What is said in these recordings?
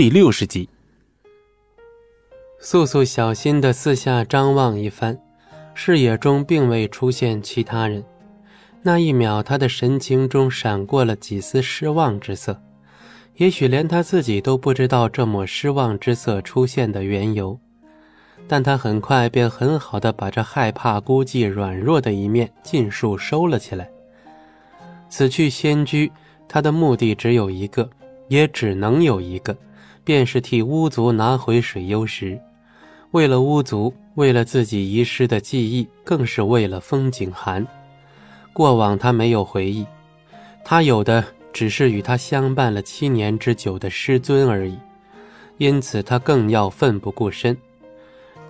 第六十集。素素小心的四下张望一番，视野中并未出现其他人。那一秒，他的神情中闪过了几丝失望之色，也许连他自己都不知道这抹失望之色出现的缘由。但他很快便很好的把这害怕、孤寂、软弱的一面尽数收了起来。此去仙居，他的目的只有一个，也只能有一个，便是替巫族拿回水幽石。为了巫族，为了自己遗失的记忆，更是为了风景寒。过往他没有回忆，他有的只是与他相伴了七年之久的师尊而已，因此他更要奋不顾身。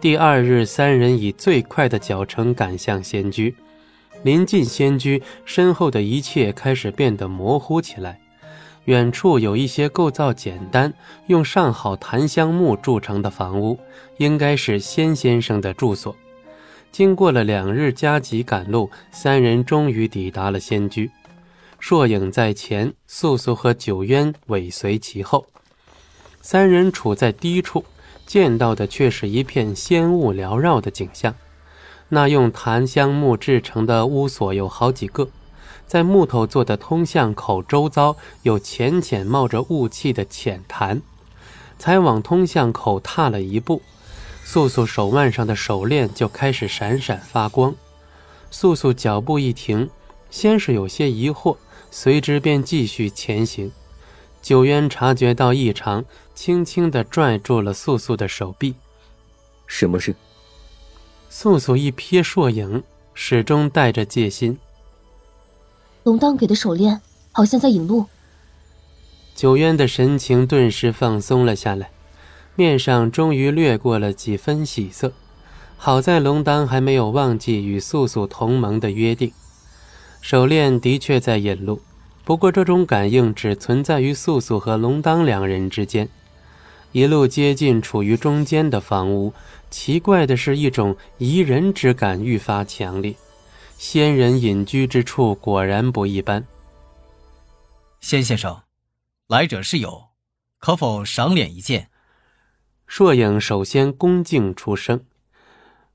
第二日，三人以最快的脚程赶向仙居。临近仙居，身后的一切开始变得模糊起来。远处有一些构造简单、用上好檀香木筑成的房屋，应该是仙先生的住所。经过了两日加急赶路，三人终于抵达了仙居。硕影在前，素素和九渊尾随其后。三人处在低处，见到的却是一片仙雾缭绕的景象。那用檀香木制成的屋所有好几个，在木头做的通向口周遭有浅浅冒着雾气的浅潭。才往通向口踏了一步。素素手腕上的手链就开始闪闪发光，素素脚步一停，先是有些疑惑，随之便继续前行。九渊察觉到异常，轻轻地拽住了素素的手臂。什么事？素素一瞥硕影，始终带着戒心。龙当给的手链好像在引路。九渊的神情顿时放松了下来。面上终于掠过了几分喜色，好在龙当还没有忘记与素素同盟的约定。手链的确在引路，不过这种感应只存在于素素和龙当两人之间。一路接近处于中间的房屋，奇怪的是一种宜人之感愈发强烈。仙人隐居之处果然不一般。仙先生，来者是友，可否赏脸一见？硕影首先恭敬出声，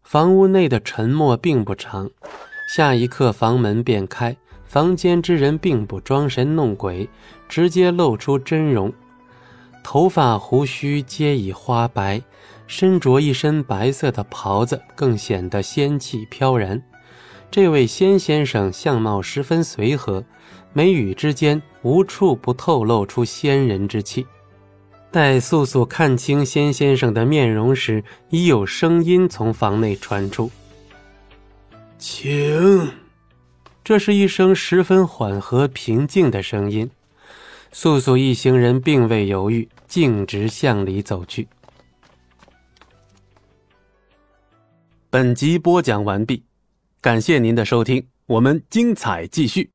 房屋内的沉默并不长，下一刻房门便开，房间之人并不装神弄鬼，直接露出真容，头发胡须皆已花白，身着一身白色的袍子，更显得仙气飘然。这位仙先生相貌十分随和，眉宇之间无处不透露出仙人之气。待素素看清仙先生的面容时，已有声音从房内传出：“请。”这是一声十分缓和平静的声音。素素一行人并未犹豫，径直向里走去。本集播讲完毕，感谢您的收听，我们精彩继续。